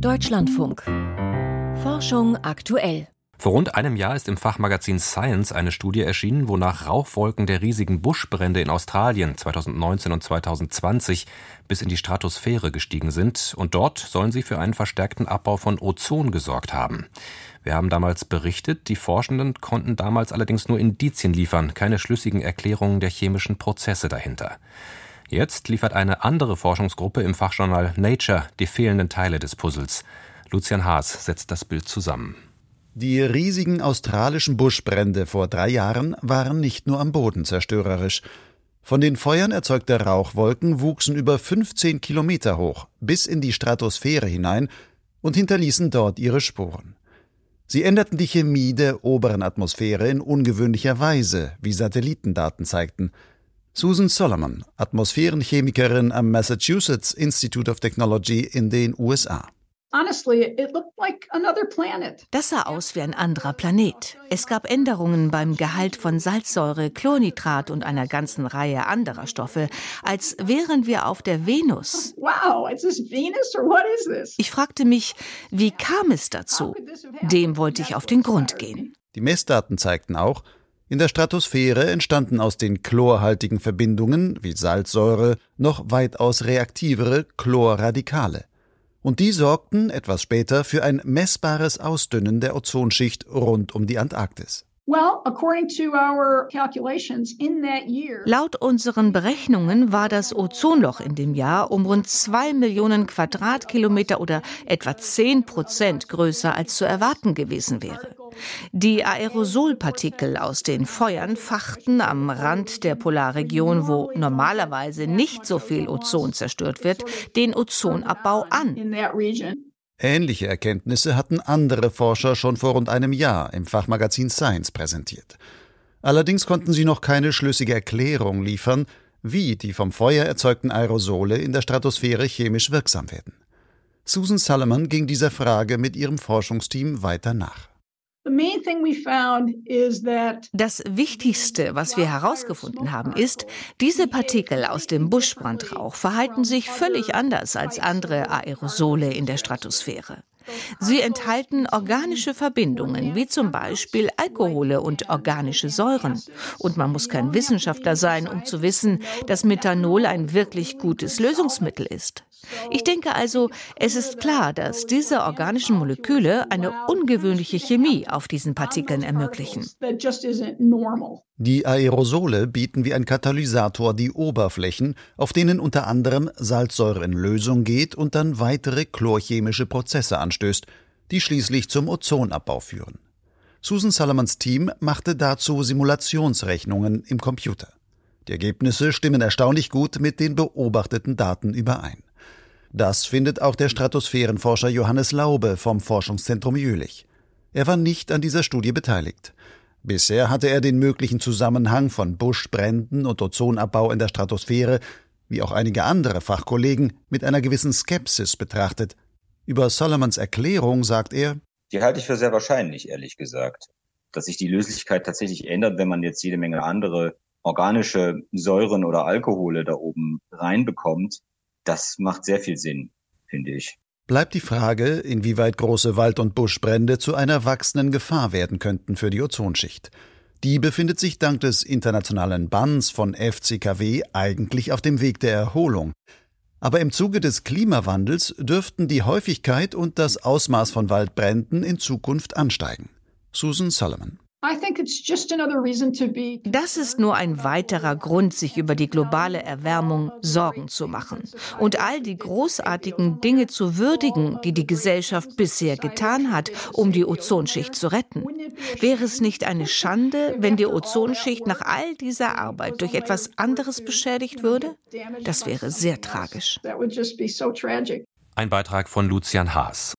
Deutschlandfunk. Forschung aktuell. Vor rund einem Jahr ist im Fachmagazin Science eine Studie erschienen, wonach Rauchwolken der riesigen Buschbrände in Australien 2019 und 2020 bis in die Stratosphäre gestiegen sind und dort sollen sie für einen verstärkten Abbau von Ozon gesorgt haben. Wir haben damals berichtet, die Forschenden konnten damals allerdings nur Indizien liefern, keine schlüssigen Erklärungen der chemischen Prozesse dahinter. Jetzt liefert eine andere Forschungsgruppe im Fachjournal Nature die fehlenden Teile des Puzzles. Lucian Haas setzt das Bild zusammen. Die riesigen australischen Buschbrände vor drei Jahren waren nicht nur am Boden zerstörerisch. Von den Feuern erzeugte Rauchwolken wuchsen über 15 Kilometer hoch, bis in die Stratosphäre hinein und hinterließen dort ihre Spuren. Sie änderten die Chemie der oberen Atmosphäre in ungewöhnlicher Weise, wie Satellitendaten zeigten. Susan Solomon, Atmosphärenchemikerin am Massachusetts Institute of Technology in den USA. Das sah aus wie ein anderer Planet. Es gab Änderungen beim Gehalt von Salzsäure, Chlornitrat und einer ganzen Reihe anderer Stoffe, als wären wir auf der Venus. Ich fragte mich, wie kam es dazu? Dem wollte ich auf den Grund gehen. Die Messdaten zeigten auch, in der Stratosphäre entstanden aus den chlorhaltigen Verbindungen wie Salzsäure noch weitaus reaktivere Chlorradikale. Und die sorgten etwas später für ein messbares Ausdünnen der Ozonschicht rund um die Antarktis. Laut unseren Berechnungen war das Ozonloch in dem Jahr um rund zwei Millionen Quadratkilometer oder etwa zehn Prozent größer als zu erwarten gewesen wäre. Die Aerosolpartikel aus den Feuern fachten am Rand der Polarregion, wo normalerweise nicht so viel Ozon zerstört wird, den Ozonabbau an. Ähnliche Erkenntnisse hatten andere Forscher schon vor rund einem Jahr im Fachmagazin Science präsentiert. Allerdings konnten sie noch keine schlüssige Erklärung liefern, wie die vom Feuer erzeugten Aerosole in der Stratosphäre chemisch wirksam werden. Susan Salomon ging dieser Frage mit ihrem Forschungsteam weiter nach. Das Wichtigste, was wir herausgefunden haben, ist, diese Partikel aus dem Buschbrandrauch verhalten sich völlig anders als andere Aerosole in der Stratosphäre. Sie enthalten organische Verbindungen, wie zum Beispiel Alkohole und organische Säuren. Und man muss kein Wissenschaftler sein, um zu wissen, dass Methanol ein wirklich gutes Lösungsmittel ist. Ich denke also, es ist klar, dass diese organischen Moleküle eine ungewöhnliche Chemie auf diesen Partikeln ermöglichen. Die Aerosole bieten wie ein Katalysator die Oberflächen, auf denen unter anderem Salzsäure in Lösung geht und dann weitere chlorchemische Prozesse anstößt, die schließlich zum Ozonabbau führen. Susan Salomons Team machte dazu Simulationsrechnungen im Computer. Die Ergebnisse stimmen erstaunlich gut mit den beobachteten Daten überein. Das findet auch der Stratosphärenforscher Johannes Laube vom Forschungszentrum Jülich. Er war nicht an dieser Studie beteiligt. Bisher hatte er den möglichen Zusammenhang von Buschbränden und Ozonabbau in der Stratosphäre, wie auch einige andere Fachkollegen, mit einer gewissen Skepsis betrachtet. Über Solomons Erklärung sagt er, die halte ich für sehr wahrscheinlich, ehrlich gesagt. Dass sich die Löslichkeit tatsächlich ändert, wenn man jetzt jede Menge andere organische Säuren oder Alkohole da oben reinbekommt, das macht sehr viel Sinn, finde ich. Bleibt die Frage, inwieweit große Wald- und Buschbrände zu einer wachsenden Gefahr werden könnten für die Ozonschicht. Die befindet sich dank des internationalen Banns von FCKW eigentlich auf dem Weg der Erholung. Aber im Zuge des Klimawandels dürften die Häufigkeit und das Ausmaß von Waldbränden in Zukunft ansteigen. Susan Solomon das ist nur ein weiterer Grund, sich über die globale Erwärmung Sorgen zu machen und all die großartigen Dinge zu würdigen, die die Gesellschaft bisher getan hat, um die Ozonschicht zu retten. Wäre es nicht eine Schande, wenn die Ozonschicht nach all dieser Arbeit durch etwas anderes beschädigt würde? Das wäre sehr tragisch. Ein Beitrag von Lucian Haas.